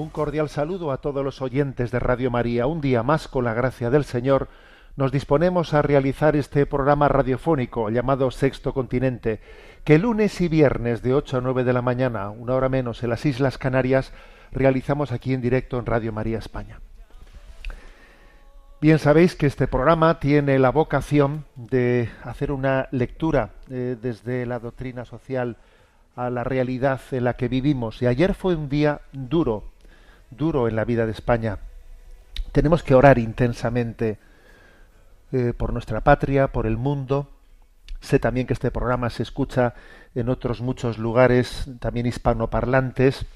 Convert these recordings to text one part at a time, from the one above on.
Un cordial saludo a todos los oyentes de Radio María. Un día más, con la gracia del Señor, nos disponemos a realizar este programa radiofónico llamado Sexto Continente, que lunes y viernes de 8 a 9 de la mañana, una hora menos, en las Islas Canarias, realizamos aquí en directo en Radio María España. Bien sabéis que este programa tiene la vocación de hacer una lectura eh, desde la doctrina social a la realidad en la que vivimos. Y ayer fue un día duro, duro en la vida de España. Tenemos que orar intensamente eh, por nuestra patria, por el mundo. Sé también que este programa se escucha en otros muchos lugares, también hispanoparlantes,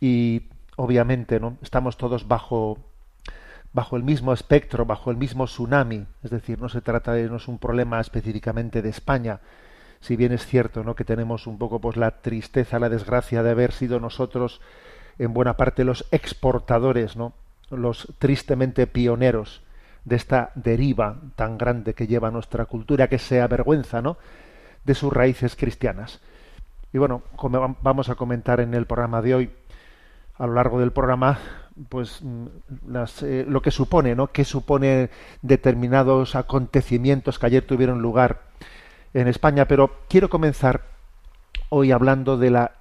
y obviamente no estamos todos bajo bajo el mismo espectro, bajo el mismo tsunami. Es decir, no se trata de no es un problema específicamente de España. Si bien es cierto, ¿no? que tenemos un poco pues la tristeza, la desgracia de haber sido nosotros en buena parte los exportadores, ¿no? los tristemente pioneros de esta deriva tan grande que lleva nuestra cultura, que se avergüenza ¿no? de sus raíces cristianas. Y bueno, como vam- vamos a comentar en el programa de hoy, a lo largo del programa, pues mm, las, eh, lo que supone, ¿no? ¿Qué supone determinados acontecimientos que ayer tuvieron lugar en España? Pero quiero comenzar hoy hablando de la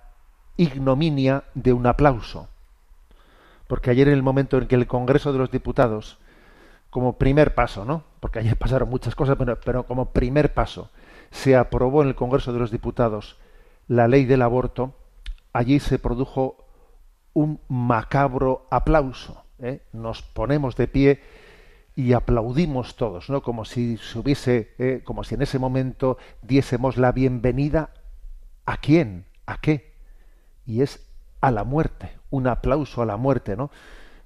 ignominia de un aplauso. Porque ayer en el momento en que el Congreso de los Diputados, como primer paso, ¿no? Porque ayer pasaron muchas cosas, pero, como primer paso, se aprobó en el Congreso de los Diputados la ley del aborto, allí se produjo un macabro aplauso. ¿eh? Nos ponemos de pie y aplaudimos todos, ¿no? Como si se hubiese, eh, como si en ese momento diésemos la bienvenida a quién, a qué, y es a la muerte, un aplauso a la muerte, ¿no?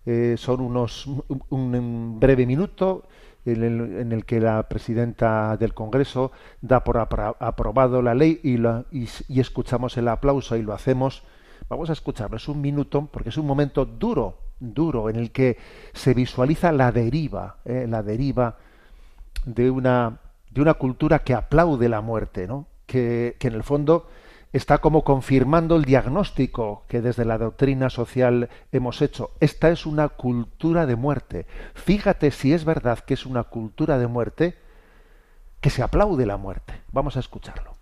Eh, son unos un, breve minuto en el, que la presidenta del Congreso da por aprobado la ley y, la- y escuchamos el aplauso y lo hacemos. Vamos a escucharlo, es un minuto porque es un momento duro, duro, en el que se visualiza la deriva, eh, la deriva de una, de una cultura que aplaude la muerte, ¿no? que, que en el fondo está como confirmando el diagnóstico que desde la doctrina social hemos hecho. Esta es una cultura de muerte. Fíjate si es verdad que es una cultura de muerte que se aplaude la muerte. Vamos a escucharlo.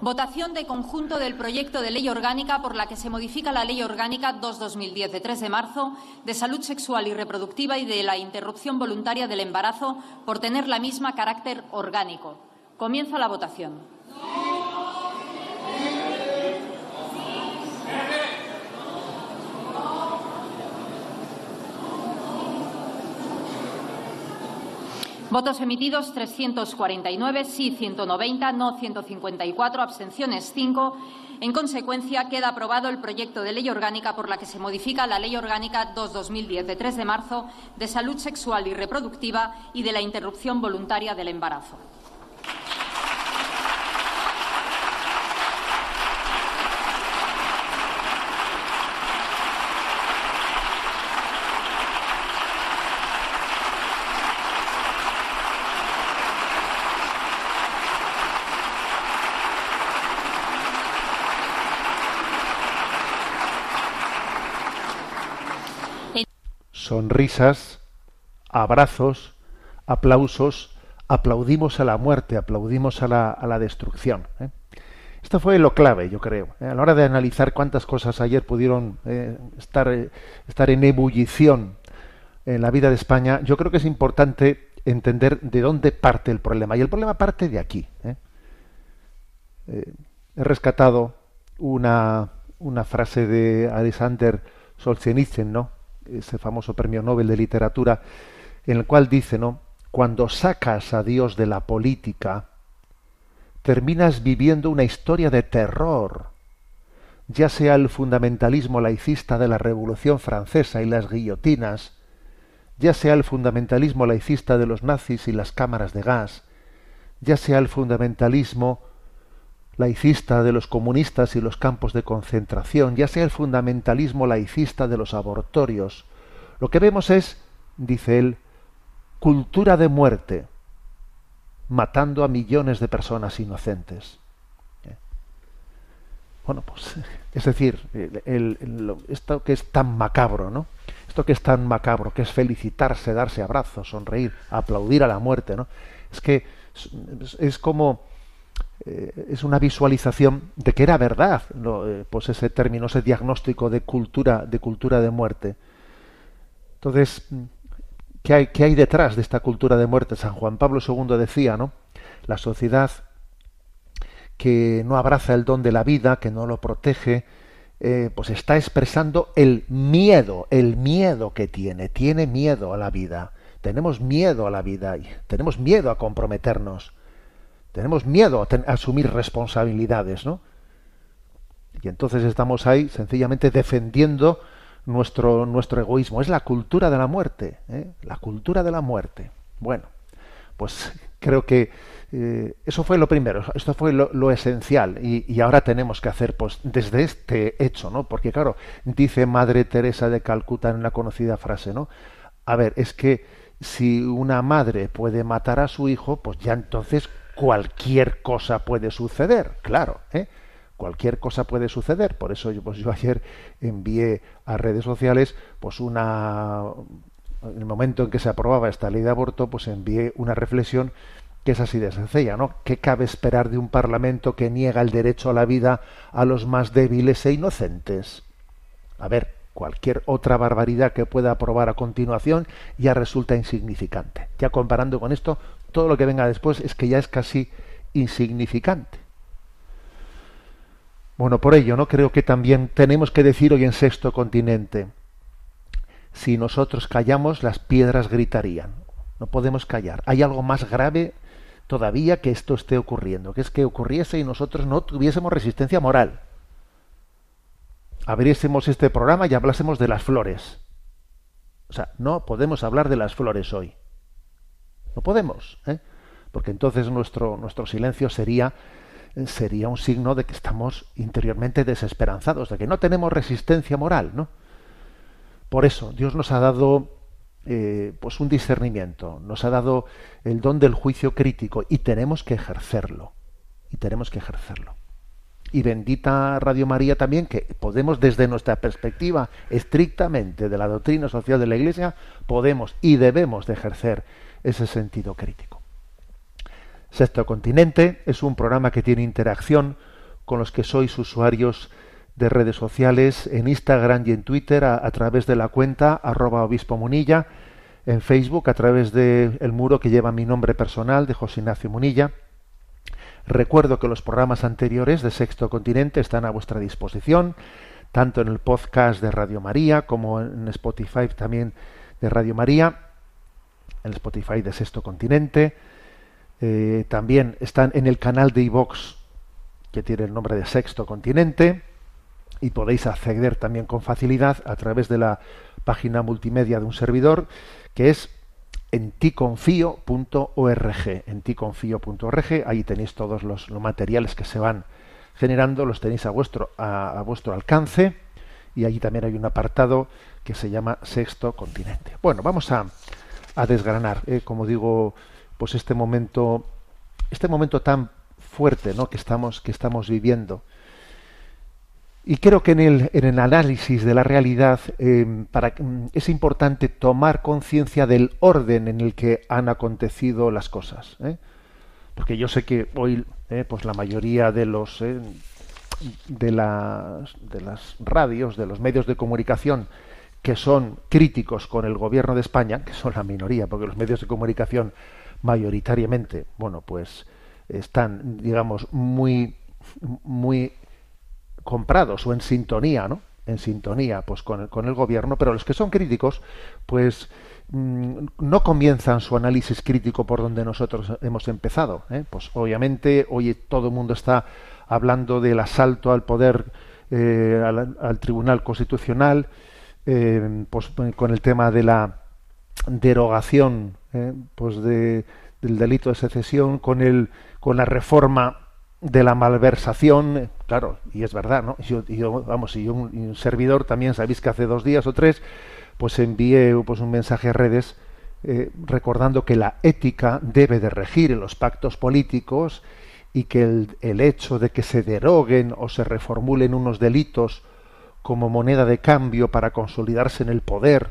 Votación de conjunto del proyecto de ley orgánica por la que se modifica la Ley Orgánica 2-2010 de 3 de marzo de salud sexual y reproductiva y de la interrupción voluntaria del embarazo por tener la misma carácter orgánico. Comienza la votación. Votos emitidos 349, sí 190, no 154, abstenciones 5. En consecuencia, queda aprobado el proyecto de ley orgánica por la que se modifica la Ley Orgánica 2-2010 de 3 de marzo de salud sexual y reproductiva y de la interrupción voluntaria del embarazo. Sonrisas, abrazos, aplausos, aplaudimos a la muerte, aplaudimos a la, a la destrucción. ¿eh? Esto fue lo clave, yo creo. ¿eh? A la hora de analizar cuántas cosas ayer pudieron eh, estar, estar en ebullición en la vida de España, yo creo que es importante entender de dónde parte el problema. Y el problema parte de aquí. he rescatado una, una frase de Alexander Solzhenitsyn, ¿no? Ese famoso premio Nobel de literatura, en el cual dice, ¿no? Cuando sacas a Dios de la política, terminas viviendo una historia de terror, ya sea el fundamentalismo laicista de la Revolución Francesa y las guillotinas, ya sea el fundamentalismo laicista de los nazis y las cámaras de gas, ya sea el fundamentalismo laicista de los comunistas y los campos de concentración, ya sea el fundamentalismo laicista de los abortorios, lo que vemos es, dice él, cultura de muerte, matando a millones de personas inocentes. ¿Eh? Bueno, pues, es decir, esto que es tan macabro, ¿no? Esto que es tan macabro, que es felicitarse, darse abrazos, sonreír, aplaudir a la muerte, ¿no? Es que es, como eh, es una visualización de que era verdad, eh, pues ese término, ese diagnóstico de cultura, de cultura de muerte. Entonces, ¿qué hay, qué hay detrás de esta cultura de muerte? San Juan Pablo II decía, ¿no? La sociedad que no abraza el don de la vida, que no lo protege, eh, pues está expresando el miedo, el miedo que tiene, tiene miedo a la vida. Tenemos miedo a la vida, y tenemos miedo a comprometernos, tenemos miedo a, asumir responsabilidades, ¿no? Y entonces estamos ahí sencillamente defendiendo nuestro, nuestro egoísmo. Es la cultura de la muerte, ¿eh? la cultura de la muerte. Bueno, pues creo que eh, eso fue lo primero, esto fue lo, esencial y, y, ahora tenemos que hacer pues desde este hecho, ¿no? Porque claro, dice Madre Teresa de Calcuta en una conocida frase, ¿no? A ver, es que si una madre puede matar a su hijo, pues ya entonces cualquier cosa puede suceder, claro, ¿eh? cualquier cosa puede suceder. Por eso yo, pues yo ayer envié a redes sociales, pues una, en el momento en que se aprobaba esta ley de aborto, pues envié una reflexión que es así de sencilla, ¿no? ¿Qué cabe esperar de un parlamento que niega el derecho a la vida a los más débiles e inocentes? A ver, Cualquier otra barbaridad que pueda aprobar a continuación ya resulta insignificante. Ya comparando con esto, todo lo que venga después es que ya es casi insignificante. Bueno, por ello, ¿no? Creo que también tenemos que decir hoy en Sexto Continente, si nosotros callamos, las piedras gritarían. No podemos callar. Hay algo más grave todavía que esto esté ocurriendo, que es que ocurriese y nosotros no tuviésemos resistencia moral abriésemos este programa y hablásemos de las flores. O sea, no podemos hablar de las flores hoy. No podemos, ¿eh? porque entonces nuestro, nuestro silencio sería, sería un signo de que estamos interiormente desesperanzados, de que no tenemos resistencia moral, ¿no? Por eso Dios nos ha dado eh, pues un discernimiento, nos ha dado el don del juicio crítico y tenemos que ejercerlo. Y tenemos que ejercerlo y bendita Radio María también, que podemos desde nuestra perspectiva estrictamente de la doctrina social de la Iglesia, podemos y debemos de ejercer ese sentido crítico. Sexto Continente es un programa que tiene interacción con los que sois usuarios de redes sociales en Instagram y en Twitter a, través de la cuenta arroba obispo munilla, en Facebook a través del muro que lleva mi nombre personal de José Ignacio Munilla, Recuerdo que los programas anteriores de Sexto Continente están a vuestra disposición, tanto en el podcast de Radio María como en Spotify también de Radio María, en Spotify de Sexto Continente. Eh, también están en el canal de iVox que tiene el nombre de Sexto Continente y podéis acceder también con facilidad a través de la página multimedia de un servidor que es en ticonfío.org, en ticonfío.org, ahí tenéis todos los, materiales que se van generando, los tenéis a vuestro, a, vuestro alcance, y allí también hay un apartado que se llama Sexto Continente. Bueno, vamos a, a desgranar, eh, como digo, pues este momento, este momento tan fuerte ¿no? que, estamos, que estamos viviendo y creo que en el, en el análisis de la realidad em, para, mm, es importante tomar conciencia del orden en el que han acontecido las cosas. ¿eh? Porque yo sé que hoy eh, pues la mayoría de los de, las, de las radios, de los medios de comunicación que son críticos con el gobierno de España, que son la minoría, porque los medios de comunicación mayoritariamente, bueno, pues están, digamos, muy muy comprados o en sintonía, ¿no? En sintonía, pues con el, con el gobierno, pero los que son críticos, pues mm, no comienzan su análisis crítico por donde nosotros hemos empezado. ¿eh? Pues obviamente hoy todo el mundo está hablando del asalto al poder, eh, al, al, Tribunal Constitucional, eh, pues con el tema de la derogación, ¿eh? pues de, del delito de secesión, con el, con la reforma de la malversación, claro, y es verdad, ¿no? Yo, yo vamos, y un, un, servidor también, sabéis que hace dos días o tres, pues envié pues un mensaje a redes eh, recordando que la ética debe de regir en los pactos políticos y que el, hecho de que se deroguen o se reformulen unos delitos como moneda de cambio para consolidarse en el poder,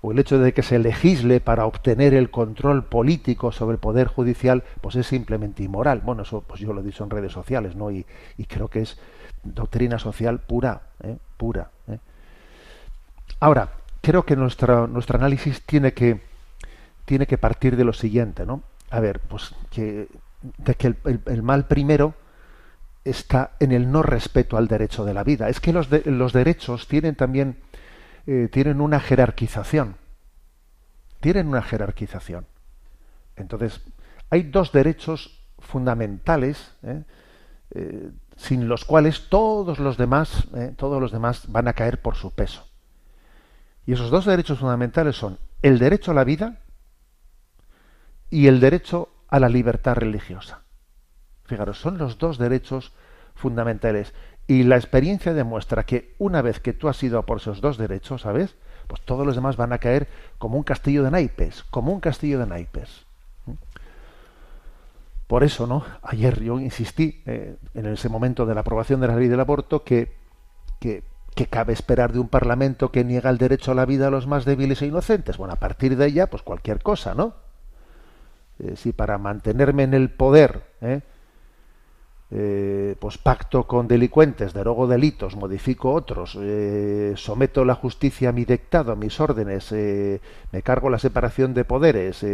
o el hecho de que se legisle para obtener el control político sobre el poder judicial, pues es simplemente inmoral. Bueno, eso pues yo lo he dicho en redes sociales, ¿no? Y, y creo que es doctrina social pura, ¿eh? pura. ¿eh? Ahora, creo que nuestra, nuestro análisis tiene que, tiene que partir de lo siguiente, ¿no? A ver, pues que, de que el, mal primero está en el no respeto al derecho de la vida. Es que los, los derechos tienen también eh, tienen una jerarquización. Tienen una jerarquización. Entonces, hay dos derechos fundamentales ¿eh? Eh, sin los cuales todos los demás, todos los demás van a caer por su peso. Y esos dos derechos fundamentales son el derecho a la vida y el derecho a la libertad religiosa. Fijaros, son los dos derechos fundamentales. Y la experiencia demuestra que una vez que tú has ido a por esos dos derechos, ¿sabes? Pues todos los demás van a caer como un castillo de naipes, como un castillo de naipes. Por eso, ¿no? Ayer yo insistí eh, en ese momento de la aprobación de la ley del aborto que, que, cabe esperar de un parlamento que niega el derecho a la vida a los más débiles e inocentes. Bueno, a partir de ella, pues cualquier cosa, ¿no? Eh, si para mantenerme en el poder, ¿eh? Eh, pues pacto con delincuentes, derogo delitos, modifico otros, eh, someto la justicia a mi dictado, a mis órdenes, eh, me cargo la separación de poderes,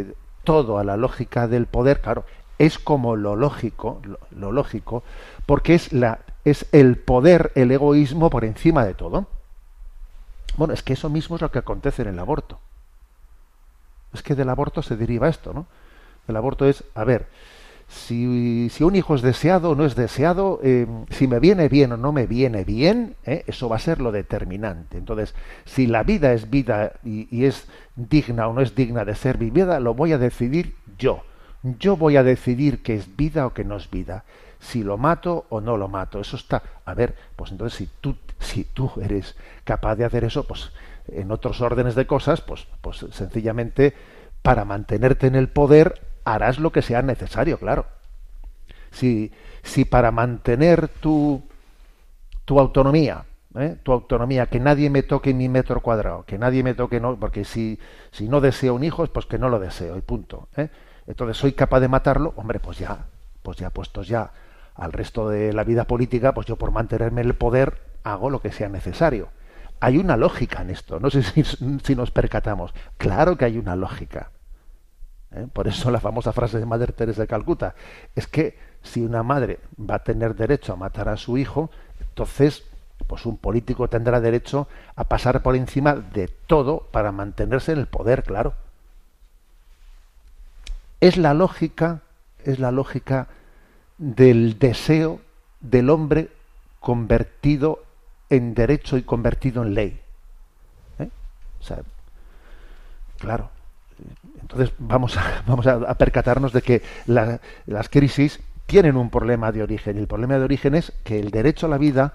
todo a la lógica del poder, claro, es como lo lógico, lo, lo, lógico, porque es la es el poder, el egoísmo por encima de todo. Bueno, es que eso mismo es lo que acontece en el aborto. Es que del aborto se deriva esto, ¿no? El aborto es, a ver, si, si, un hijo es deseado o no es deseado, eh, si me viene bien o no me viene bien, eh, eso va a ser lo determinante. Entonces, si la vida es vida y, y, es digna o no es digna de ser vivida, lo voy a decidir yo. Yo voy a decidir que es vida o que no es vida. Si lo mato o no lo mato. Eso está. A ver, pues entonces si tú, si tú eres capaz de hacer eso, pues en otros órdenes de cosas, pues, pues sencillamente para mantenerte en el poder harás lo que sea necesario, claro. Si, si para mantener tu, tu autonomía, ¿eh? tu autonomía, que nadie me toque mi metro cuadrado, que nadie me toque, no, porque si, si no deseo un hijo, es pues que no lo deseo, y punto. ¿eh? Entonces soy capaz de matarlo, hombre, pues ya, pues ya puestos ya al resto de la vida política, pues yo por mantenerme en el poder hago lo que sea necesario. Hay una lógica en esto, no sé si, si nos percatamos. Claro que hay una lógica. ¿Eh? Por eso la famosa frase de Madre Teresa de Calcuta es que si una madre va a tener derecho a matar a su hijo, entonces pues un político tendrá derecho a pasar por encima de todo para mantenerse en el poder, claro. Es la lógica, es la lógica del deseo del hombre convertido en derecho y convertido en ley. ¿Eh? O sea, claro, entonces vamos a, percatarnos de que la, las crisis tienen un problema de origen. Y el problema de origen es que el derecho a la vida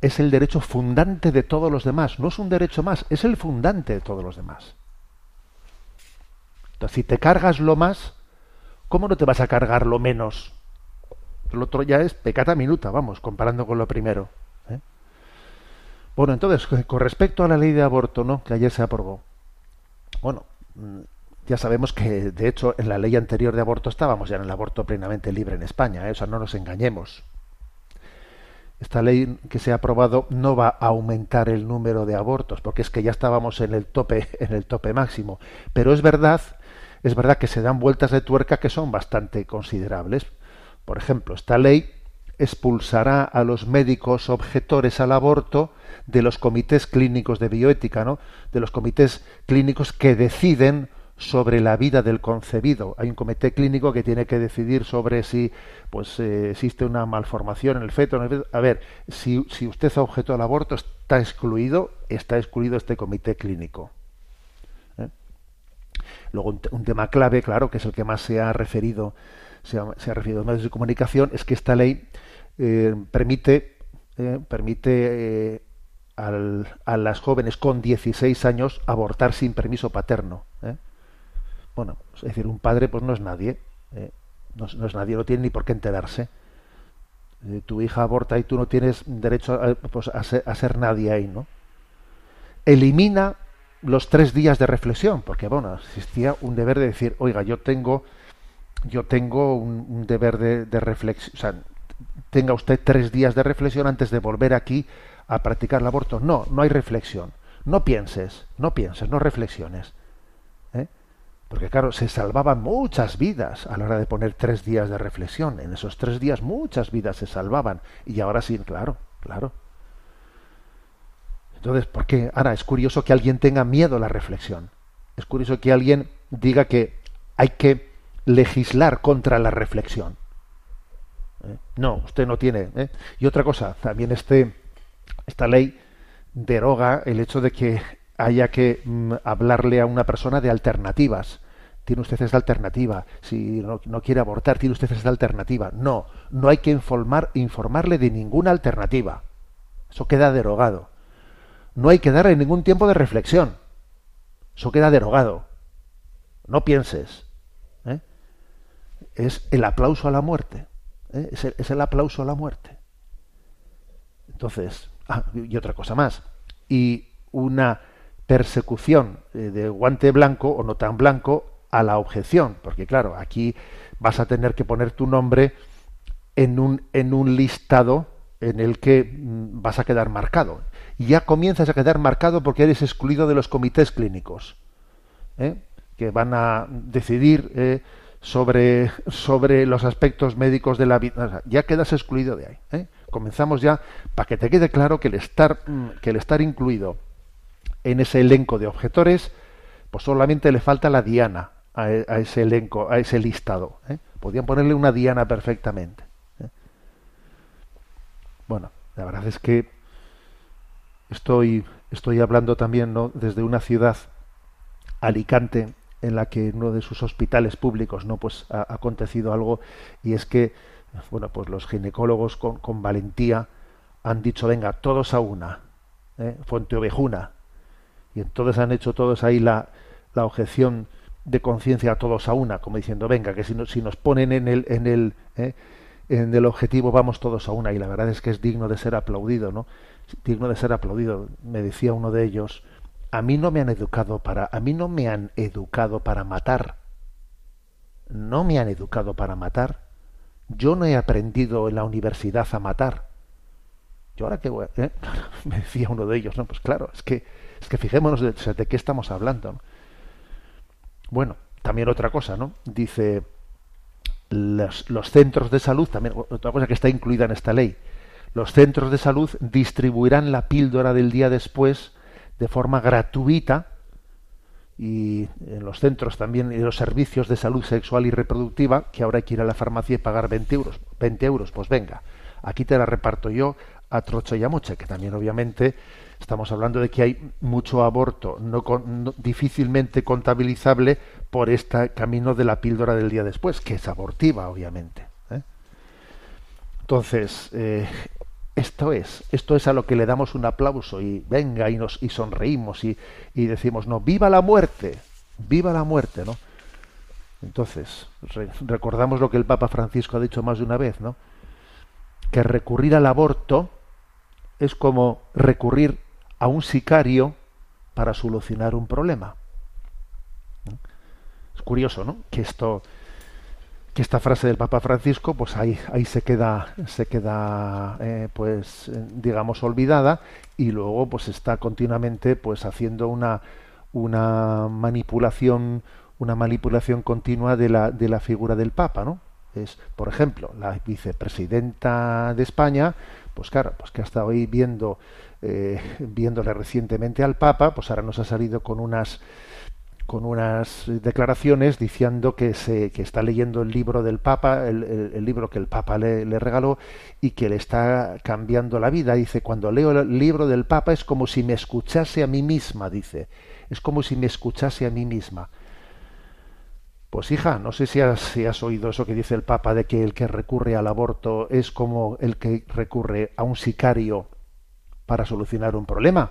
es el derecho fundante de todos los demás. No es un derecho más, es el fundante de todos los demás. Entonces, si te cargas lo más, ¿cómo no te vas a cargar lo menos? Lo otro ya es pecata minuta, vamos, comparando con lo primero. ¿eh? Bueno, entonces, con respecto a la ley de aborto, ¿no? Que ayer se aprobó. Bueno, ya sabemos que, de hecho, en la ley anterior de aborto estábamos ya en el aborto plenamente libre en España, ¿eh? o sea, no nos engañemos. Esta ley que se ha aprobado no va a aumentar el número de abortos, porque es que ya estábamos en el tope, en el tope máximo. Pero es verdad, es verdad que se dan vueltas de tuerca que son bastante considerables. Por ejemplo, esta ley expulsará a los médicos objetores al aborto de los comités clínicos de bioética, ¿no? De los comités clínicos que deciden sobre la vida del concebido. Hay un comité clínico que tiene que decidir sobre si pues eh, existe una malformación en el feto. A ver, si, si usted objetó al aborto, está excluido, está excluido este comité clínico. ¿eh? Luego un, tema clave, claro, que es el que más se ha referido, se ha, referido a medios de comunicación, es que esta ley eh, permite permite a las jóvenes con 16 años abortar sin permiso paterno. Bueno, es decir, un padre pues no es nadie, ¿eh? no, es nadie, no tiene ni por qué enterarse. Eh, tu hija aborta y tú no tienes derecho a, pues, a, ser, a, ser, nadie ahí, ¿no? Elimina los tres días de reflexión, porque bueno, existía un deber de decir, oiga, yo tengo, yo tengo un, un deber de, de reflexión, o sea, tenga usted tres días de reflexión antes de volver aquí a practicar el aborto. No, no hay reflexión. No pienses, no pienses, no reflexiones. Porque claro, se salvaban muchas vidas a la hora de poner tres días de reflexión. En esos tres días muchas vidas se salvaban. Y ahora sí, claro, claro. Entonces, ¿por qué? Ahora, es curioso que alguien tenga miedo a la reflexión. Es curioso que alguien diga que hay que legislar contra la reflexión. ¿Eh? No, usted no tiene. ¿eh? Y otra cosa, también este, esta ley deroga el hecho de que haya que mm, hablarle a una persona de alternativas. Tiene usted esta alternativa. Si no, no, quiere abortar, tiene usted esta alternativa. No, no hay que informar, informarle de ninguna alternativa. Eso queda derogado. No hay que darle ningún tiempo de reflexión. Eso queda derogado. No pienses. ¿eh? Es el aplauso a la muerte. ¿eh? Es, el, aplauso a la muerte. Entonces, Ah, y otra cosa más. Y una persecución eh, de guante blanco o no tan blanco a la objeción, porque claro, aquí vas a tener que poner tu nombre en un, en un listado en el que mm, vas a quedar marcado. Y ya comienzas a quedar marcado porque eres excluido de los comités clínicos, ¿eh? que van a decidir eh, sobre, sobre los aspectos médicos de la vida. Ya quedas excluido de ahí. comenzamos ya para que te quede claro que el estar que el estar incluido en ese elenco de objetores pues solamente le falta la diana a, a ese elenco a ese listado ¿eh? podían ponerle una diana perfectamente ¿eh? bueno la verdad es que estoy estoy hablando también ¿no? desde una ciudad Alicante en la que en uno de sus hospitales públicos no pues ha, acontecido algo y es que bueno, pues los ginecólogos con, valentía han dicho, venga, todos a una, ¿eh? Y entonces han hecho todos ahí la, la objeción de conciencia todos a una, como diciendo, venga, que si, no, si nos ponen en el, en el, ¿eh? en el objetivo vamos todos a una. Y la verdad es que es digno de ser aplaudido, ¿no? Digno de ser aplaudido. Me decía uno de ellos, a mí no me han educado para, a mí no me han educado para matar. No me han educado para matar yo no he aprendido en la universidad a matar. Yo ahora que voy a, ¿eh? me decía uno de ellos, no, pues claro, es que es que fijémonos de, qué estamos hablando. ¿no? Bueno, también otra cosa, ¿no? Dice los, centros de salud, también otra cosa que está incluida en esta ley. Los centros de salud distribuirán la píldora del día después de forma gratuita y en los centros también y los servicios de salud sexual y reproductiva, que ahora hay que ir a la farmacia y pagar 20 euros. 20 euros, pues venga, aquí te la reparto yo a trocha y a moche, que también obviamente estamos hablando de que hay mucho aborto no, difícilmente contabilizable por este camino de la píldora del día después, que es abortiva, obviamente. ¿eh? Entonces, eh, esto es, esto es a lo que le damos un aplauso y venga y nos y sonreímos y, y decimos, no, viva la muerte, viva la muerte, ¿no? Entonces, re, recordamos lo que el Papa Francisco ha dicho más de una vez, ¿no? Que recurrir al aborto es como recurrir a un sicario para solucionar un problema. Es curioso, ¿no? Que esto, que esta frase del Papa Francisco pues ahí ahí se queda se queda eh, pues digamos olvidada y luego pues está continuamente pues haciendo una una manipulación una manipulación continua de la de la figura del Papa no es, por ejemplo, la vicepresidenta de España, pues claro, pues que ha estado ahí viendo, eh, viéndole recientemente al Papa, pues ahora nos ha salido con unas con unas declaraciones diciendo que se que está leyendo el libro del Papa, el, libro que el Papa le, le regaló y que le está cambiando la vida. Dice, cuando leo el libro del Papa es como si me escuchase a mí misma, dice. Es como si me escuchase a mí misma. Pues hija, no sé si has, si has oído eso que dice el Papa de que el que recurre al aborto es como el que recurre a un sicario para solucionar un problema.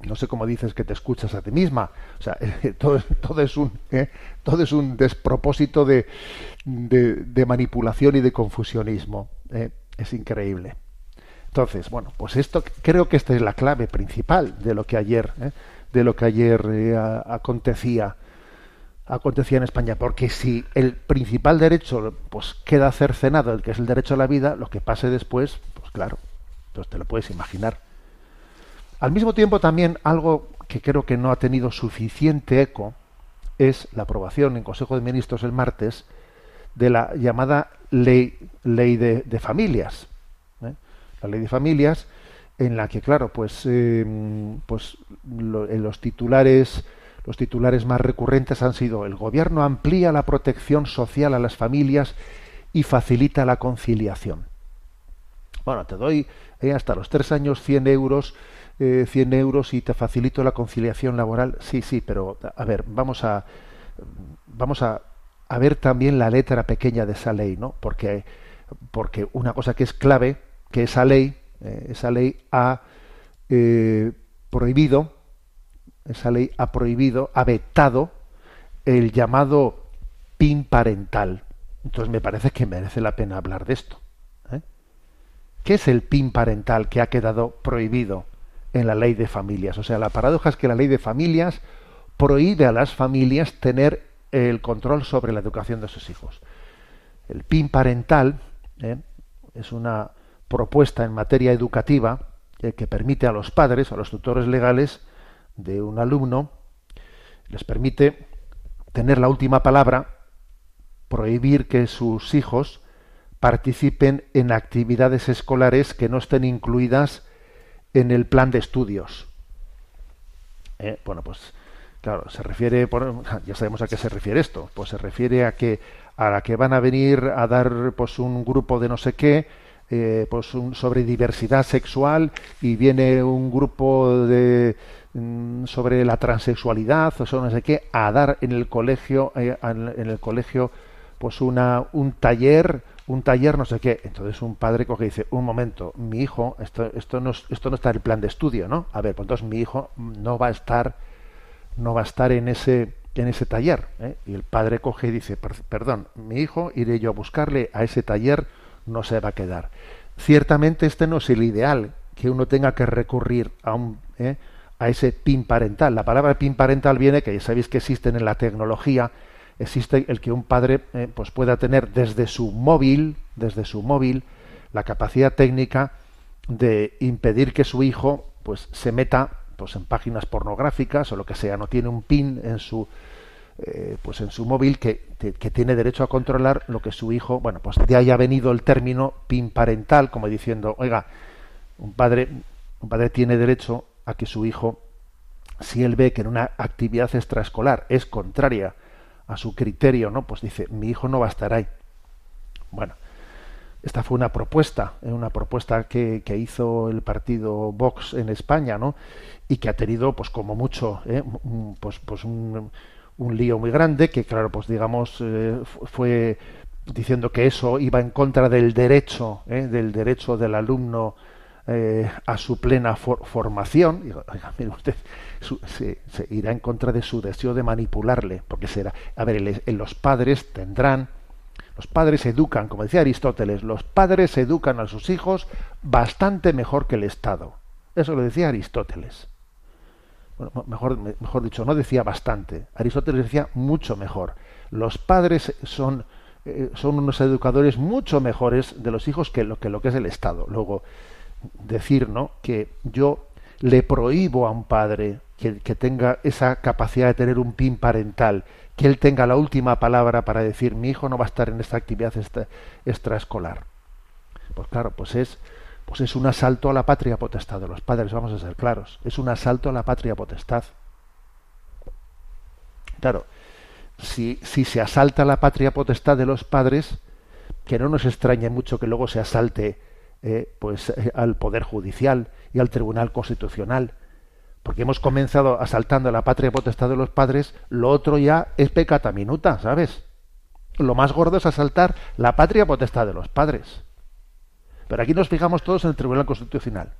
No sé cómo dices que te escuchas a ti misma. O sea, todo, es un ¿eh? todo es un despropósito de, de, manipulación y de confusionismo. ¿eh? Es increíble. Entonces, bueno, pues esto creo que esta es la clave principal de lo que ayer, ¿eh? de lo que ayer acontecía acontecía en España, porque si el principal derecho pues queda cercenado, el que es el derecho a la vida, lo que pase después, pues claro, pues te lo puedes imaginar. Al mismo tiempo también algo que creo que no ha tenido suficiente eco es la aprobación en Consejo de Ministros el martes de la llamada ley, ley de, familias. ¿eh? La ley de familias en la que, claro, pues, eh, pues en los titulares los titulares más recurrentes han sido el gobierno amplía la protección social a las familias y facilita la conciliación. Bueno, te doy eh, hasta los tres años 100 euros, eh, 100 euros y te facilito la conciliación laboral. Sí, sí, pero a ver, vamos a vamos a, ver también la letra pequeña de esa ley, ¿no? Porque porque una cosa que es clave, que esa ley, eh, esa ley ha eh, prohibido, esa ley ha prohibido, ha vetado el llamado PIN parental. Entonces me parece que merece la pena hablar de esto. ¿Qué es el PIN parental que ha quedado prohibido en la ley de familias? O sea, la paradoja es que la ley de familias prohíbe a las familias tener el control sobre la educación de sus hijos. El PIN parental ¿eh? es una propuesta en materia educativa eh, que permite a los padres, a los tutores legales de un alumno, les permite tener la última palabra, prohibir que sus hijos participen en actividades escolares que no estén incluidas en el plan de estudios. Eh, bueno, pues claro, se refiere, ya sabemos a qué se refiere esto, pues se refiere a que a la que van a venir a dar pues un grupo de no sé qué, eh, pues sobre diversidad sexual y viene un grupo de mm, sobre la transexualidad o sobre no sé qué a dar en el colegio eh, en el colegio pues una un taller un taller no sé qué entonces un padre coge y dice un momento mi hijo esto esto no es- esto no está en el plan de estudio no a ver pues entonces mi hijo no va a estar no va a estar en ese en ese taller ¿eh? y el padre coge y dice "Per- perdón mi hijo iré yo a buscarle a ese taller no se va a quedar ciertamente este no es el ideal que uno tenga que recurrir a un ¿eh? a ese pin parental la palabra pin parental viene que ya sabéis que existen en la tecnología existe el que un padre eh, pues pueda tener desde su móvil desde su móvil la capacidad técnica de impedir que su hijo pues se meta pues en páginas pornográficas o lo que sea. No tiene un pin en su eh, pues en su móvil que, que- tiene derecho a controlar lo que su hijo bueno pues de ahí ha venido el término pin parental como diciendo oiga un padre un padre tiene derecho a que su hijo si él ve que en una actividad extraescolar es contraria a su criterio no pues dice mi hijo no va a estar ahí bueno esta fue una propuesta, eh, una propuesta que, hizo el partido Vox en España, ¿no? Y que ha tenido, pues como mucho, eh, pues, pues un, lío muy grande, que claro, pues digamos, eh, fu- fue diciendo que eso iba en contra del derecho, eh, del derecho del alumno eh, a su plena for- formación. Digo, oiga, mire usted, se, irá en contra de su deseo de manipularle, porque será, a ver, los padres tendrán los padres educan, como decía Aristóteles, los padres educan a sus hijos bastante mejor que el Estado. Eso lo decía Aristóteles. Bueno, mejor, me- mejor dicho, no decía bastante. Aristóteles decía mucho mejor. Los padres son, eh, son unos educadores mucho mejores de los hijos que lo, que lo que es el Estado. Luego, decir ¿no? que yo le prohíbo a un padre que, que tenga esa capacidad de tener un pin parental, que él tenga la última palabra para decir mi hijo no va a estar en esta actividad extra- extraescolar. Pues claro, pues es, pues es un asalto a la patria potestad de los padres, vamos a ser claros. Es un asalto a la patria potestad. Claro, si, si se asalta la patria potestad de los padres, que no nos extrañe mucho que luego se asalte eh, pues eh, al poder judicial y al tribunal constitucional. Porque hemos comenzado asaltando la patria potestad de los padres lo otro ya es pecata minuta sabes lo más gordo es asaltar la patria potestad de los padres. Pero aquí nos fijamos todos en el tribunal constitucional.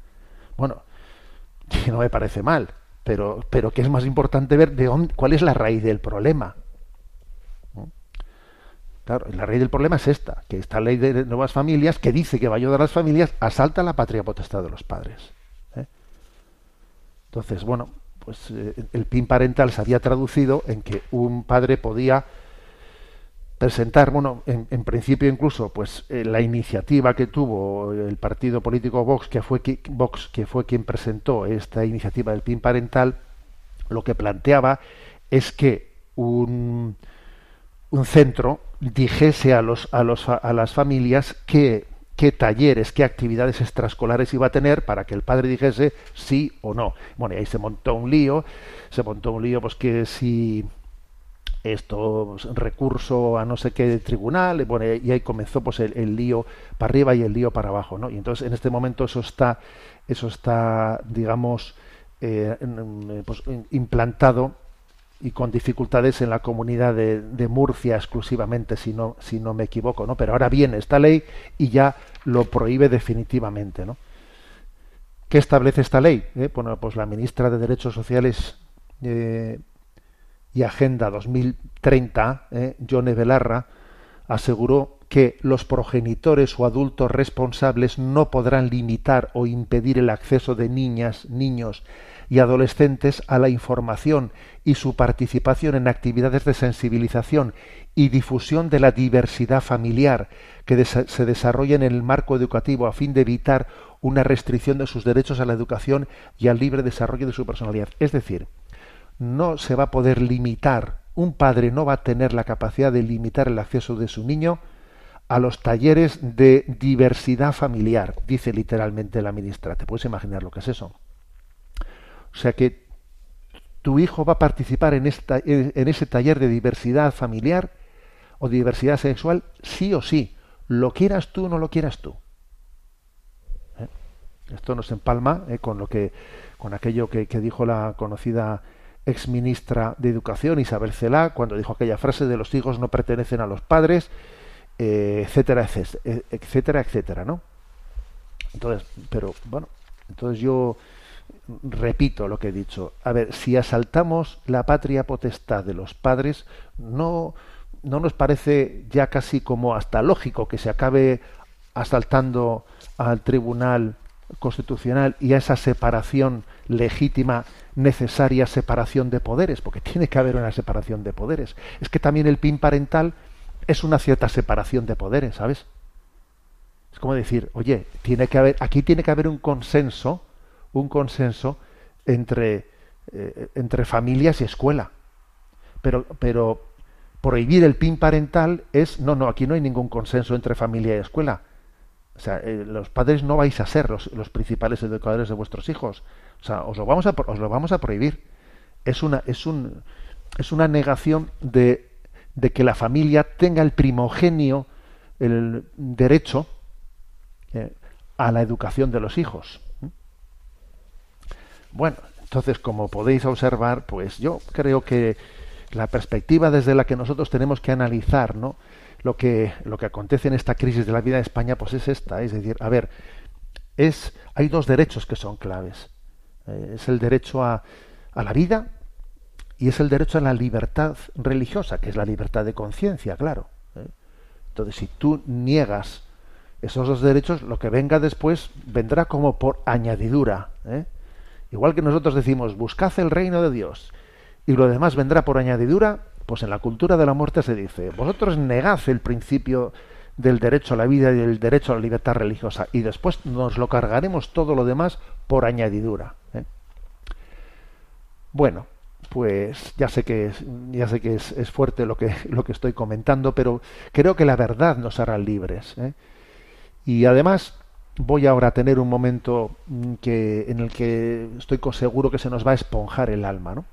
Bueno no me parece mal pero pero que es más importante ver de dónde, cuál es la raíz del problema Claro, la raíz del problema es esta, que esta ley de nuevas familias, que dice que va a ayudar a las familias, asalta la patria potestad de los padres. ¿eh? Entonces, bueno, pues eh, el PIN parental se había traducido en que un padre podía presentar, bueno, en, principio incluso, pues eh, la iniciativa que tuvo el partido político Vox, que fue Vox, que fue quien presentó esta iniciativa del PIN parental, lo que planteaba es que un centro dijese a los a los a las familias qué qué talleres, qué actividades extraescolares iba a tener para que el padre dijese sí o no. Bueno, y ahí se montó un lío, se montó un lío pues que si esto recurso a no sé qué tribunal, bueno, y ahí comenzó pues el, el lío para arriba y el lío para abajo, ¿no? Y entonces en este momento eso está eso está digamos eh, pues, implantado y con dificultades en la comunidad de, Murcia exclusivamente, si no, si no me equivoco, ¿no? Pero ahora viene esta ley y ya lo prohíbe definitivamente, ¿no? ¿Qué establece esta ley? Eh, Bueno, pues la ministra de Derechos Sociales eh, y Agenda 2030, eh, Yone Belarra, aseguró que los progenitores o adultos responsables no podrán limitar o impedir el acceso de niñas, niños y adolescentes a la información y su participación en actividades de sensibilización y difusión de la diversidad familiar que se desarrolla en el marco educativo a fin de evitar una restricción de sus derechos a la educación y al libre desarrollo de su personalidad. Es decir, no se va a poder limitar, un padre no va a tener la capacidad de limitar el acceso de su niño a los talleres de diversidad familiar, dice literalmente la ministra. ¿Te puedes imaginar lo que es eso? O sea que tu hijo va a participar en, esta, en ese taller de diversidad familiar o diversidad sexual sí o sí, lo quieras tú o no lo quieras tú. ¿Eh? Esto nos empalma eh, con lo que, con aquello que, que dijo la conocida ex ministra de Educación Isabel Celá cuando dijo aquella frase de los hijos no pertenecen a los padres, eh, etcétera, etcétera, etcétera, ¿no? Entonces, pero bueno, entonces yo repito lo que he dicho. A ver, si asaltamos la patria potestad de los padres, no, no nos parece ya casi como hasta lógico que se acabe asaltando al tribunal constitucional y a esa separación legítima, necesaria separación de poderes, porque tiene que haber una separación de poderes. Es que también el PIN parental es una cierta separación de poderes, ¿sabes? Es como decir, oye, tiene que haber, aquí tiene que haber un consenso, un consenso entre, eh, entre familias y escuela. Pero, pero prohibir el PIN parental es, no, no, aquí no hay ningún consenso entre familia y escuela. O sea, eh, los padres no vais a ser los, los principales educadores de vuestros hijos. O sea, os lo vamos a, os lo vamos a prohibir. Es una, es un, es una negación de, de que la familia tenga el primogenio, el derecho eh, a la educación de los hijos. Bueno, entonces, como podéis observar, pues yo creo que la perspectiva desde la que nosotros tenemos que analizar, ¿no? Lo que, lo que acontece en esta crisis de la vida de España, pues es esta, es decir, a ver, es, hay dos derechos que son claves. Eh, es el derecho a, a la vida y es el derecho a la libertad religiosa, que es la libertad de conciencia, claro. ¿eh? Entonces, si tú niegas esos dos derechos, lo que venga después vendrá como por añadidura. ¿eh? Igual que nosotros decimos, buscad el reino de Dios y lo demás vendrá por añadidura, pues en la cultura de la muerte se dice, vosotros negad el principio del derecho a la vida y del derecho a la libertad religiosa y después nos lo cargaremos todo lo demás por añadidura. ¿eh? Bueno, pues ya sé que es, ya sé que es, fuerte lo que, lo que estoy comentando, pero creo que la verdad nos hará libres. ¿eh? Y además voy ahora a tener un momento mm, que, en el que estoy seguro que se nos va a esponjar el alma. ¿no?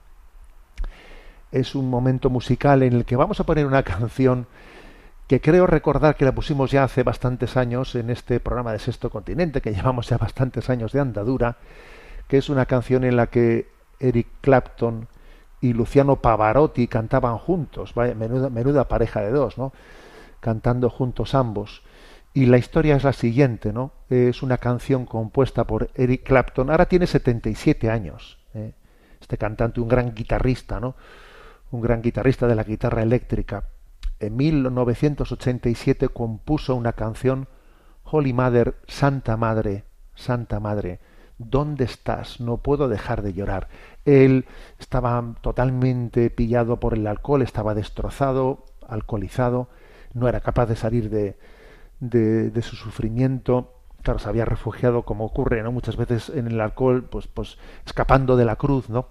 Es un momento musical en el que vamos a poner una canción que creo recordar que la pusimos ya hace bastantes años en este programa de Sexto Continente, que llevamos ya bastantes años de andadura, que es una canción en la que Eric Clapton y Luciano Pavarotti cantaban juntos, menuda pareja de dos, ¿no? Cantando juntos ambos. Y la historia es la siguiente, ¿no? Es una canción compuesta por Eric Clapton. Ahora tiene 77 años. ¿eh? Este cantante, un gran guitarrista, ¿no? Un gran guitarrista de la guitarra eléctrica. En 1987 compuso una canción, Holy Mother, Santa Madre, Santa Madre ¿Dónde estás? No puedo dejar de llorar. Él estaba totalmente pillado por el alcohol, estaba destrozado, alcoholizado, no era capaz de salir de, de, su sufrimiento. Claro, se había refugiado, como ocurre ¿no? muchas veces en el alcohol, pues, pues escapando de la cruz, ¿no?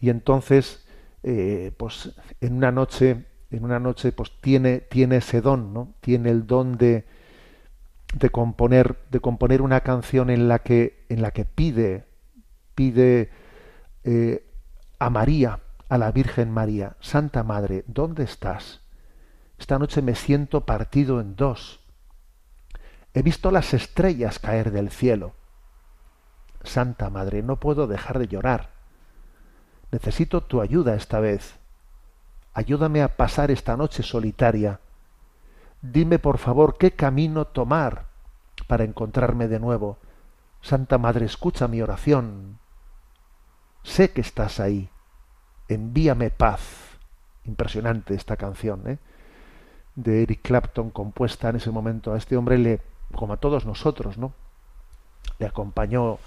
Y entonces, eh, pues en una noche, en una noche, pues tiene, tiene ese don, ¿no? Tiene el don de, de componer, de componer una canción en la que, en la que pide, pide eh, a María, a la Virgen María, Santa Madre, ¿dónde estás? Esta noche me siento partido en dos. He visto las estrellas caer del cielo. Santa Madre, no puedo dejar de llorar. Necesito tu ayuda esta vez. Ayúdame a pasar esta noche solitaria Dime por favor qué camino tomar para encontrarme de nuevo. Santa Madre, escucha mi oración. Sé que estás ahí. Envíame paz. Impresionante esta canción, ¿eh? de Eric Clapton, compuesta en ese momento. A este hombre le, como a todos nosotros, ¿no? Le acompañó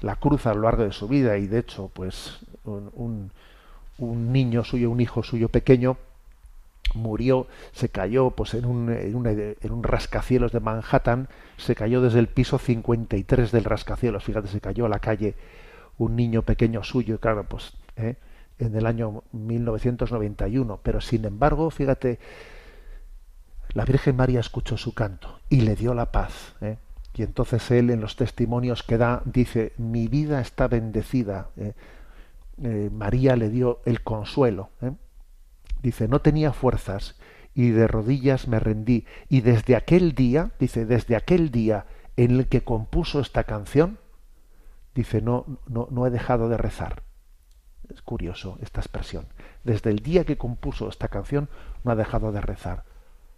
la cruz a lo largo de su vida y de hecho, pues un, un niño suyo, un hijo suyo pequeño, murió, se cayó pues en un, en, un rascacielos de Manhattan, se cayó desde el piso 53 del rascacielos, fíjate, se cayó a la calle un niño pequeño suyo, claro, pues ¿eh? en el año 1991, pero sin embargo, fíjate, la Virgen María escuchó su canto y le dio la paz. ¿eh? Y entonces él en los testimonios que da dice, mi vida está bendecida. ¿eh? María le dio el consuelo. Dice, no tenía fuerzas y de rodillas me rendí. Y desde aquel día, dice, desde aquel día en el que compuso esta canción, dice, no, no, no he dejado de rezar. Es curioso esta expresión. Desde el día que compuso esta canción, no ha dejado de rezar.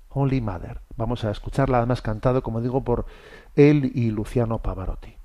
Holy Mother. Vamos a escucharla además cantado, como digo, por él y Luciano Pavarotti.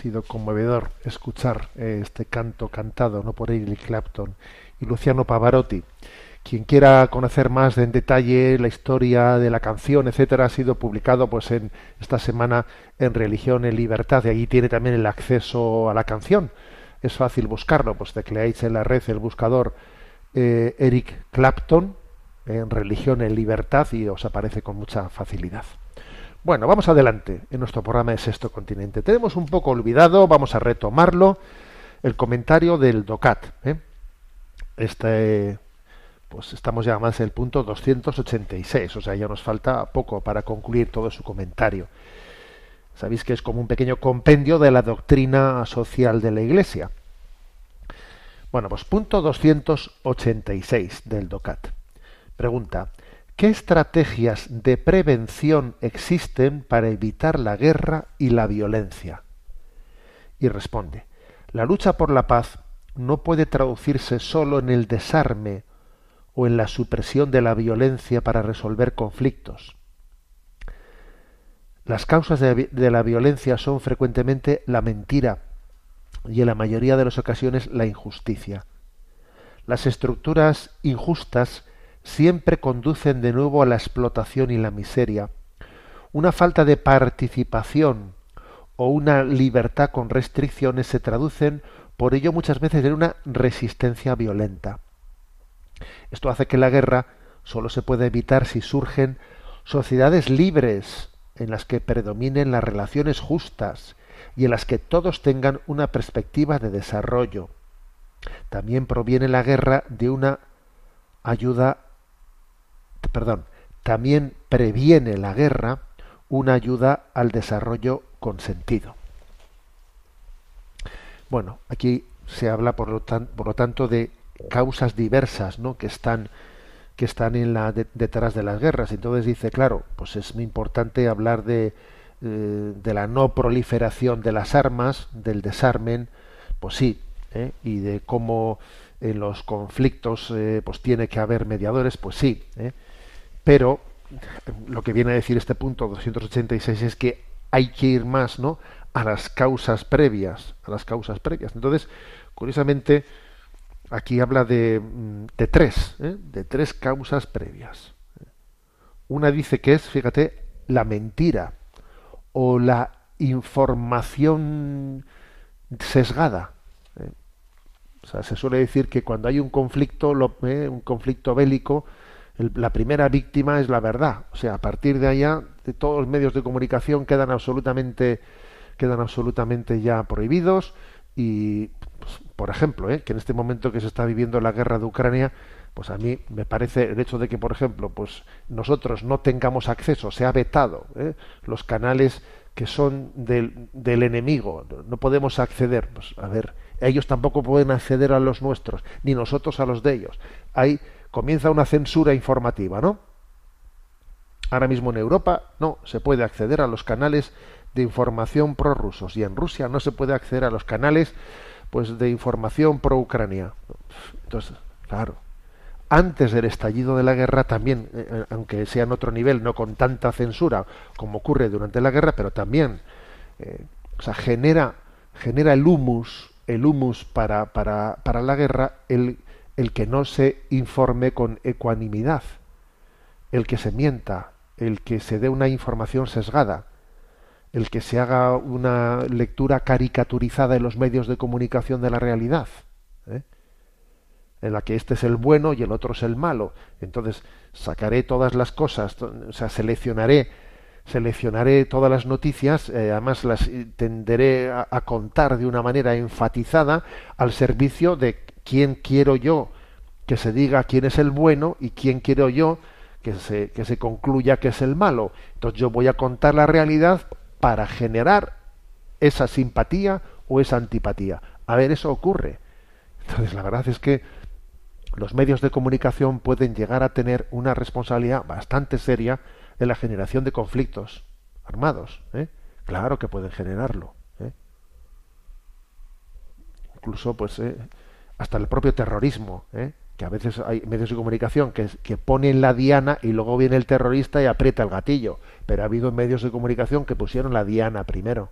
Sido conmovedor escuchar eh, este canto cantado no por Eric Clapton y Luciano Pavarotti. Quien quiera conocer más en detalle la historia de la canción, etcétera, ha sido publicado pues en esta semana en Religión en Libertad y allí tiene también el acceso a la canción. Es fácil buscarlo, pues tecleáis en la red el buscador eh, Eric Clapton en Religión en Libertad y os aparece con mucha facilidad. Bueno, vamos adelante en nuestro programa de Sexto Continente. Tenemos un poco olvidado, vamos a retomarlo, el comentario del DOCAT. ¿eh? Este, pues estamos ya más en el punto 286, o sea, ya nos falta poco para concluir todo su comentario. Sabéis que es como un pequeño compendio de la doctrina social de la Iglesia. Bueno, pues punto 286 del DOCAT. Pregunta, ¿qué estrategias de prevención existen para evitar la guerra y la violencia? Y responde, la lucha por la paz no puede traducirse solo en el desarme o en la supresión de la violencia para resolver conflictos. Las causas de, la violencia son frecuentemente la mentira y en la mayoría de las ocasiones la injusticia. Las estructuras injustas siempre conducen de nuevo a la explotación y la miseria. Una falta de participación o una libertad con restricciones se traducen por ello muchas veces en una resistencia violenta. Esto hace que la guerra solo se pueda evitar si surgen sociedades libres en las que predominen las relaciones justas y en las que todos tengan una perspectiva de desarrollo. También proviene la guerra de una ayuda, perdón, también previene la guerra una ayuda al desarrollo consentido. Bueno, aquí se habla por lo, por lo tanto de causas diversas, ¿no? que están que están en la de, detrás de las guerras. Entonces dice, claro, pues es muy importante hablar de, eh, de la no proliferación de las armas, del desarmen, pues sí, ¿eh? y de cómo en los conflictos eh, pues tiene que haber mediadores, pues sí, ¿eh? pero lo que viene a decir este punto 286 es que hay que ir más, ¿no? a las causas previas, a las causas previas. Entonces, curiosamente, aquí habla de, de tres, ¿eh? de tres causas previas. Una dice que es, fíjate, la mentira. o la información sesgada. O sea, se suele decir que cuando hay un conflicto, lo- ¿eh? un conflicto bélico, el- la primera víctima es la verdad. O sea, a partir de allá, de todos los medios de comunicación quedan absolutamente, quedan absolutamente ya prohibidos. Y, pues, por ejemplo, ¿eh? que en este momento que se está viviendo la guerra de Ucrania, pues a mí me parece el hecho de que, por ejemplo, pues nosotros no tengamos acceso, se ha vetado ¿eh? los canales que son del, del enemigo, no podemos acceder. Pues, a ver, ellos tampoco pueden acceder a los nuestros, ni nosotros a los de ellos. Ahí comienza una censura informativa, ¿no? Ahora mismo en Europa no se puede acceder a los canales de información prorrusos y en Rusia no se puede acceder a los canales pues de información pro Ucrania. Entonces, claro, antes del estallido de la guerra también, eh, eh, aunque sea en otro nivel, no con tanta censura como ocurre durante la guerra, pero también, eh, o sea, genera genera el humus, el humus para, para, para la guerra, el, el que no se informe con ecuanimidad, el que se mienta, el que se dé una información sesgada, el que se haga una lectura caricaturizada en los medios de comunicación de la realidad, ¿eh? en la que este es el bueno y el otro es el malo. Entonces sacaré todas las cosas, o sea, seleccionaré, seleccionaré todas las noticias, eh, además las tenderé a, a contar de una manera enfatizada al servicio de quién quiero yo que se diga quién es el bueno y quién quiero yo que se, que se concluya que es el malo. Entonces yo voy a contar la realidad para generar esa simpatía o esa antipatía. A ver, eso ocurre. Entonces la verdad es que los medios de comunicación pueden llegar a tener una responsabilidad bastante seria en la generación de conflictos armados. ¿eh? Claro que pueden generarlo. ¿eh? Incluso, pues, eh, hasta el propio terrorismo, ¿eh? que a veces hay medios de comunicación que, que ponen la diana y luego viene el terrorista y aprieta el gatillo. Pero ha habido medios de comunicación que pusieron la diana primero.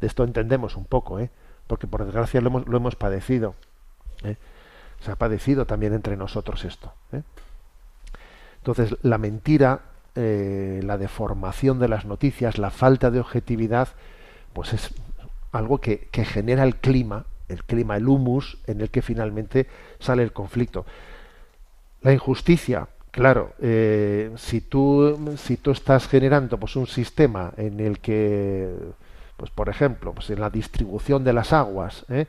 De esto entendemos un poco, ¿eh? porque por desgracia lo hemos, lo hemos padecido. ¿eh? Se ha padecido también entre nosotros esto. ¿eh? Entonces, la mentira, eh, la deformación de las noticias, la falta de objetividad, pues es algo que, que genera el clima, el clima, el humus, en el que finalmente sale el conflicto. La injusticia, claro, eh, si tú si tú estás generando pues un sistema en el que, pues por ejemplo, pues en la distribución de las aguas, ¿eh?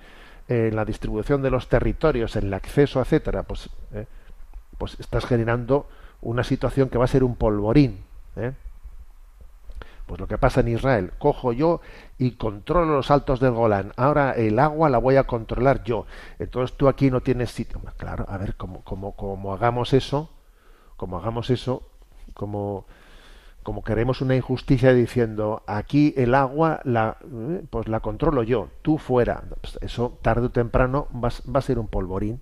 en la distribución de los territorios, en el acceso, etcétera, pues, pues estás generando una situación que va a ser un polvorín. ¿eh? Pues lo que pasa en Israel, cojo yo y controlo los altos del Golán. Ahora el agua la voy a controlar yo. Entonces tú aquí no tienes sitio. Claro, a ver, como, como, como hagamos eso, como hagamos eso, como, queremos una injusticia diciendo aquí el agua la, eh, pues la controlo yo, tú fuera. Pues eso tarde o temprano va, va a ser un polvorín.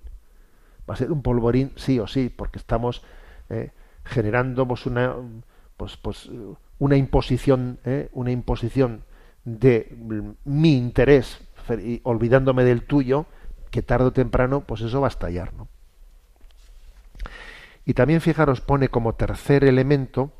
Va a ser un polvorín sí o sí, porque estamos eh, generando pues, una pues, pues una imposición, ¿eh? una imposición de mi interés, olvidándome del tuyo, que tarde o temprano, pues eso va a estallar, ¿no? Y también fijaros pone como tercer elemento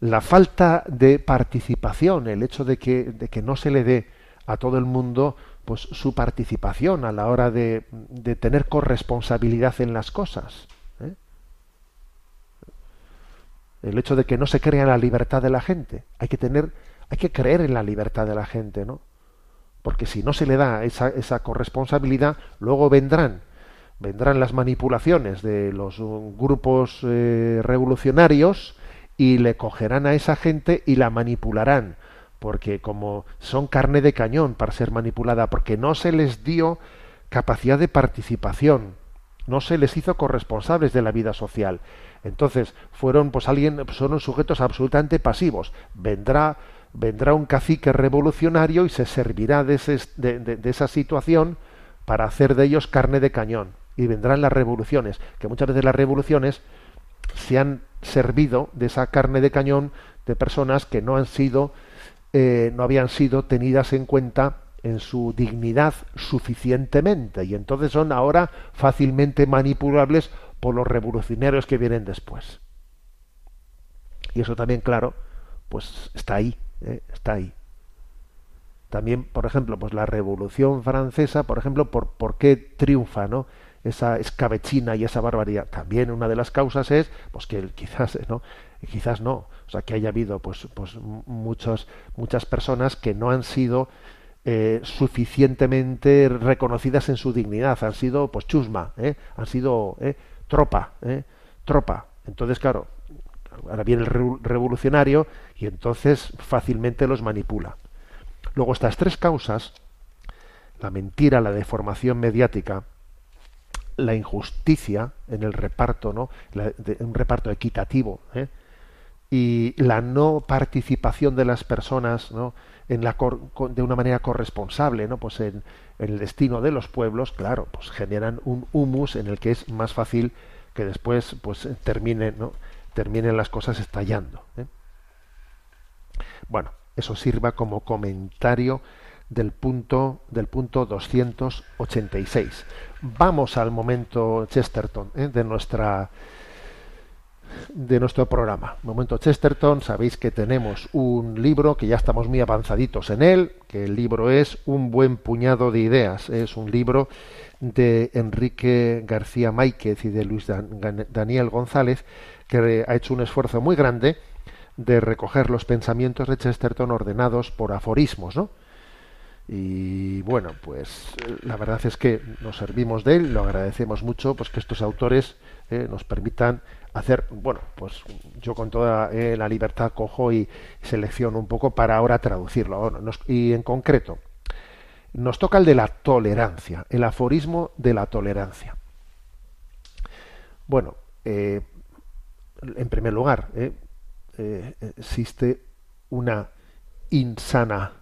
la falta de participación, el hecho de que, de que no se le dé a todo el mundo pues su participación a la hora de, de tener corresponsabilidad en las cosas. ¿eh? El hecho de que no se crea en la libertad de la gente. Hay que tener, hay que creer en la libertad de la gente, ¿no? Porque si no se le da esa, esa corresponsabilidad, luego vendrán, vendrán las manipulaciones de los uh, grupos eh, revolucionarios y le cogerán a esa gente y la manipularán, porque como son carne de cañón para ser manipulada, porque no se les dio capacidad de participación, no se les hizo corresponsables de la vida social. Entonces fueron pues alguien, fueron sujetos absolutamente pasivos. Vendrá vendrá un cacique revolucionario y se servirá de, esa situación para hacer de ellos carne de cañón. Y vendrán las revoluciones, que muchas veces las revoluciones se han servido de esa carne de cañón de personas que no han sido, eh, no habían sido tenidas en cuenta en su dignidad suficientemente y entonces son ahora fácilmente manipulables por los revolucionarios que vienen después. Y eso también, claro, pues está ahí, ¿eh? está ahí. También, por ejemplo, pues la Revolución Francesa, por ejemplo, por, por qué triunfa, ¿no? esa escabechina y esa barbaridad. También una de las causas es, pues que quizás, ¿no? Quizás no, o sea, que haya habido, pues, pues muchos, muchas personas que no han sido eh, suficientemente reconocidas en su dignidad, han sido, pues, chusma, ¿eh? han sido ¿eh? tropa, tropa. Entonces, claro, ahora viene el revo- revolucionario y entonces fácilmente los manipula. Luego estas tres causas, la mentira, la deformación mediática, la injusticia en el reparto, ¿no? Un reparto equitativo, y la no participación de las personas, ¿no? En la cor- de una manera corresponsable, ¿no? Pues en, el destino de los pueblos, claro, pues generan un humus en el que es más fácil que después, pues termine, ¿no? Terminen las cosas estallando. ¿eh? Bueno, eso sirva como comentario del punto del punto 286. Vamos al momento Chesterton ¿eh? de nuestra de nuestro programa. Momento Chesterton, sabéis que tenemos un libro que ya estamos muy avanzaditos en él, que el libro es Un buen puñado de ideas. Es un libro de Enrique García Máiquez y de Luis Daniel González, que ha hecho un esfuerzo muy grande de recoger los pensamientos de Chesterton ordenados por aforismos, ¿no? Y bueno, pues la verdad es que nos servimos de él, lo agradecemos mucho, pues que estos autores eh, nos permitan hacer, bueno, pues yo con toda eh, la libertad cojo y selecciono un poco para ahora traducirlo. Y en concreto, nos toca el de la tolerancia, el aforismo de la tolerancia. Bueno, eh, en primer lugar, eh, existe una insana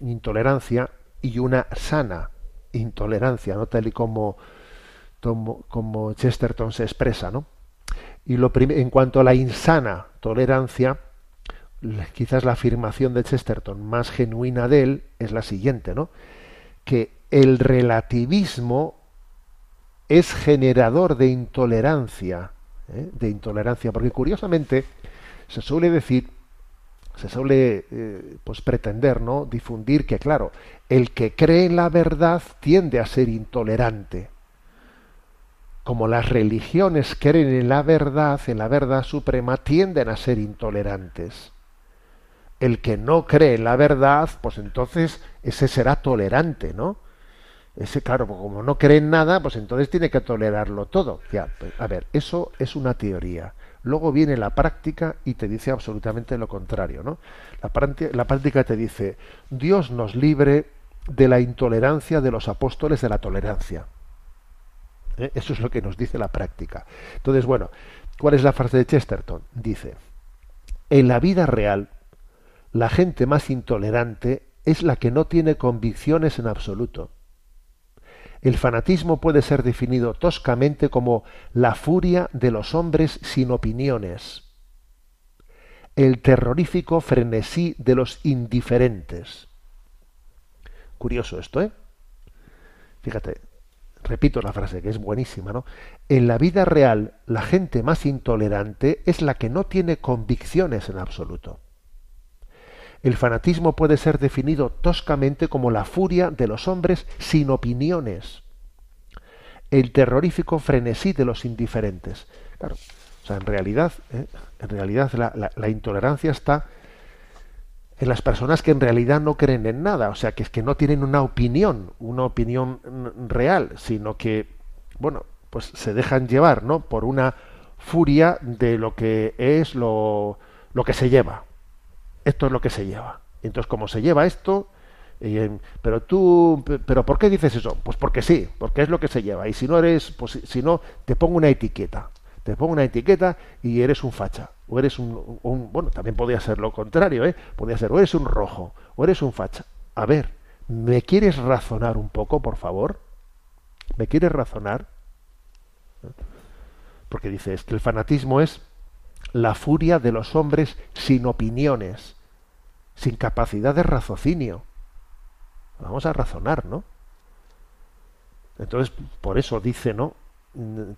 intolerancia y una sana intolerancia, ¿no? Tal y como, como, Chesterton se expresa, ¿no? Y en cuanto a la insana tolerancia, quizás la afirmación de Chesterton más genuina de él es la siguiente, ¿no? Que el relativismo es generador de intolerancia, ¿eh? de intolerancia, porque curiosamente se suele decir, se suele eh, pues pretender, ¿no? difundir que claro, el que cree en la verdad tiende a ser intolerante. Como las religiones creen en la verdad, en la verdad suprema, tienden a ser intolerantes. El que no cree en la verdad, pues entonces ese será tolerante, ¿no? Ese, claro, pues como no cree en nada, pues entonces tiene que tolerarlo todo. Ya, pues, a ver, eso es una teoría. Luego viene la práctica y te dice absolutamente lo contrario, ¿no? La, práctica te dice, Dios nos libre de la intolerancia de los apóstoles de la tolerancia. ¿Eh? Eso es lo que nos dice la práctica. Entonces, bueno, ¿cuál es la frase de Chesterton? Dice, en la vida real, la gente más intolerante es la que no tiene convicciones en absoluto. El fanatismo puede ser definido toscamente como la furia de los hombres sin opiniones, el terrorífico frenesí de los indiferentes. Curioso esto, ¿eh? Fíjate, repito la frase que es buenísima, ¿no? En la vida real, la gente más intolerante es la que no tiene convicciones en absoluto. El fanatismo puede ser definido toscamente como la furia de los hombres sin opiniones, el terrorífico frenesí de los indiferentes. Claro, o sea, en realidad, ¿eh? en realidad la, la- la intolerancia está en las personas que en realidad no creen en nada, o sea, que es que no tienen una opinión, una opinión mm, real, sino que, bueno, pues se dejan llevar, ¿no? Por una furia de lo que es lo, lo que se lleva. Esto es lo que se lleva. Entonces, como se lleva esto, pero tú, pe- pero ¿por qué dices eso? Pues porque sí, porque es lo que se lleva. Y si no eres, pues si no, te pongo una etiqueta. Te pongo una etiqueta y eres un facha. O eres un, bueno, también podría ser lo contrario, ¿eh? Podría ser, o eres un rojo, o eres un facha. A ver, ¿me quieres razonar un poco, por favor? ¿Me quieres razonar? Porque dice, es que el fanatismo es la furia de los hombres sin opiniones, sin capacidad de raciocinio. Vamos a razonar, ¿no? Entonces, por eso dice, ¿no?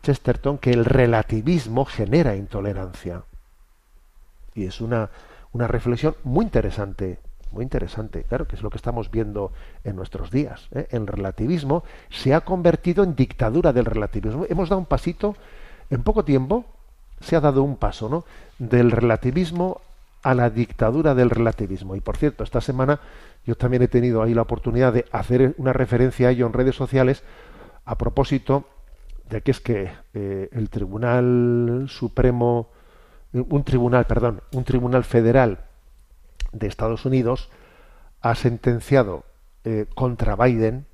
Chesterton que el relativismo genera intolerancia. Y es una, una reflexión muy interesante, muy interesante, claro, que es lo que estamos viendo en nuestros días. ¿eh? El relativismo se ha convertido en dictadura del relativismo. Hemos dado un pasito, en poco tiempo se ha dado un paso, ¿no? Del relativismo a la dictadura del relativismo. Y por cierto, esta semana yo también he tenido ahí la oportunidad de hacer una referencia a ello en redes sociales a propósito de que es que eh, el Tribunal Supremo, un tribunal, perdón, un tribunal federal de Estados Unidos ha sentenciado eh, contra Biden,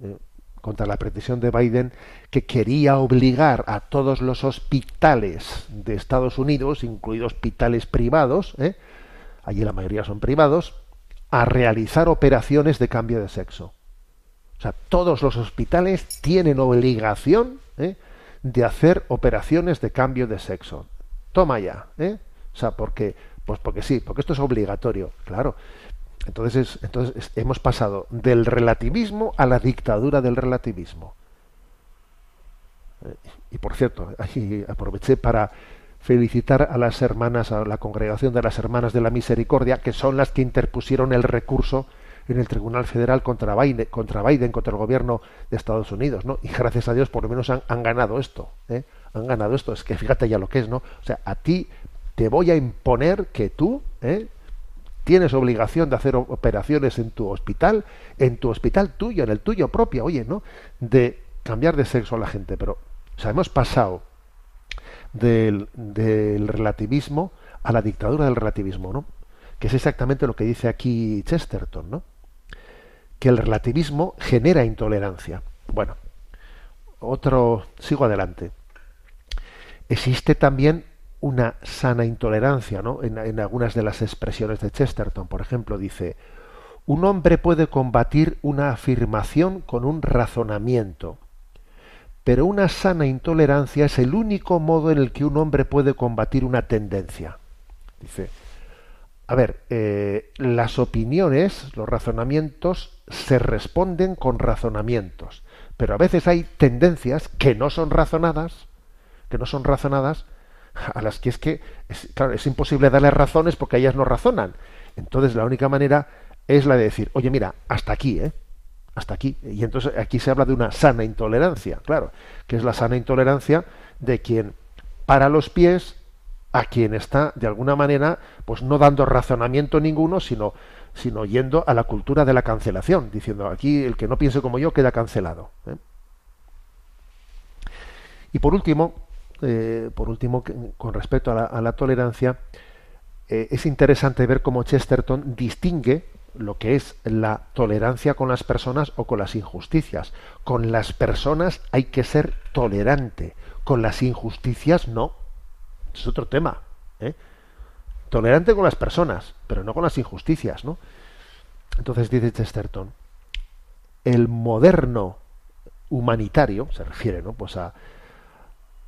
eh, contra la pretensión de Biden, que quería obligar a todos los hospitales de Estados Unidos, incluidos hospitales privados, ¿eh? allí la mayoría son privados, a realizar operaciones de cambio de sexo. O sea, todos los hospitales tienen obligación de hacer operaciones de cambio de sexo. Toma ya, ¿eh? O sea, porque, pues porque sí, porque esto es obligatorio, claro. Entonces, es- entonces es- hemos pasado del relativismo a la dictadura del relativismo. Eh, Y por cierto, ahí aproveché para felicitar a las hermanas, a la congregación de las hermanas de la misericordia, que son las que interpusieron el recurso en el Tribunal Federal contra Biden, contra Biden, contra el gobierno de Estados Unidos, ¿no? Y gracias a Dios por lo menos han, han ganado esto, ¿eh? Han ganado esto. Es que fíjate ya lo que es, ¿no? O sea, a ti te voy a imponer que tú, ¿eh? tienes obligación de hacer operaciones en tu hospital, en tu hospital tuyo, en el tuyo propio, oye, ¿no? De cambiar de sexo a la gente. Pero, o sea, hemos pasado del, del relativismo a la dictadura del relativismo, ¿no? Que es exactamente lo que dice aquí Chesterton, ¿no? Que el relativismo genera intolerancia. Bueno, otro, sigo adelante. Existe también una sana intolerancia, ¿no? En, algunas de las expresiones de Chesterton, por ejemplo, dice: un hombre puede combatir una afirmación con un razonamiento, pero una sana intolerancia es el único modo en el que un hombre puede combatir una tendencia. Dice, a ver, eh, las opiniones, los razonamientos se responden con razonamientos, pero a veces hay tendencias que no son razonadas, que no son razonadas, a las que es que, es, claro, es imposible darles razones porque ellas no razonan. Entonces la única manera es la de decir, oye, mira, hasta aquí, ¿eh? Hasta aquí. Y entonces aquí se habla de una sana intolerancia, claro, que es la sana intolerancia de quien para los pies a quien está de alguna manera pues no dando razonamiento ninguno sino sino yendo a la cultura de la cancelación diciendo aquí el que no piense como yo queda cancelado ¿eh? y por último eh, por último con respecto a la, a la tolerancia eh, es interesante ver cómo Chesterton distingue lo que es la tolerancia con las personas o con las injusticias. Con las personas hay que ser tolerante, con las injusticias no. Es otro tema. ¿eh? Tolerante con las personas, pero no con las injusticias, ¿no? Entonces dice Chesterton, el moderno humanitario, se refiere, ¿no? Pues a,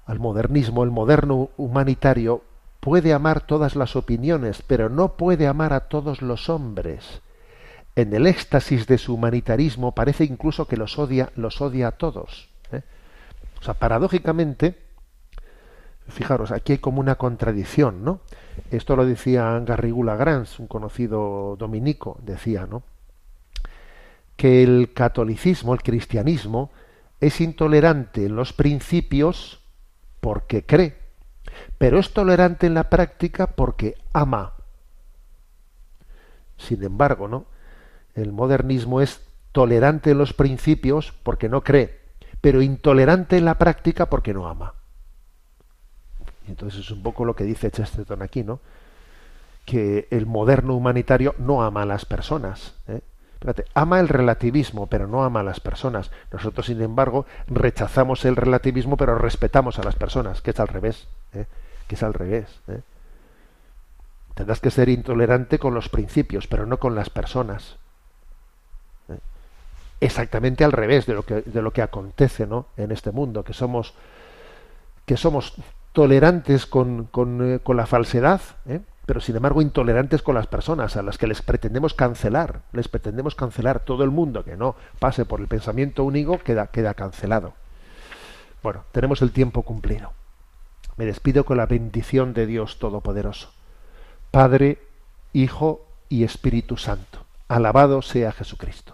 al modernismo, el moderno humanitario puede amar todas las opiniones, pero no puede amar a todos los hombres. En el éxtasis de su humanitarismo parece incluso que los odia, los odia a todos. ¿eh? O sea, paradójicamente, fijaros, aquí hay como una contradicción, ¿no? Esto lo decía Garrigula Grans, un conocido dominico, decía, ¿no? Que el catolicismo, el cristianismo, es intolerante en los principios porque cree, pero es tolerante en la práctica porque ama. Sin embargo, ¿no? El modernismo es tolerante en los principios porque no cree, pero intolerante en la práctica porque no ama. Entonces es un poco lo que dice Chesterton aquí, ¿no? Que el moderno humanitario no ama a las personas. ¿eh? Ama el relativismo, pero no ama a las personas. Nosotros, sin embargo, rechazamos el relativismo, pero respetamos a las personas, que es al revés. ¿eh? Que es al revés. ¿eh? Tendrás que ser intolerante con los principios, pero no con las personas. ¿eh? Exactamente al revés de lo que, de lo que acontece ¿no? en este mundo, que somos, que somos tolerantes con, con, eh, con la falsedad, ¿eh? Pero sin embargo intolerantes con las personas a las que les pretendemos cancelar, les pretendemos cancelar todo el mundo que no pase por el pensamiento único queda, queda cancelado. Bueno, tenemos el tiempo cumplido. Me despido con la bendición de Dios Todopoderoso. Padre, Hijo y Espíritu Santo. Alabado sea Jesucristo.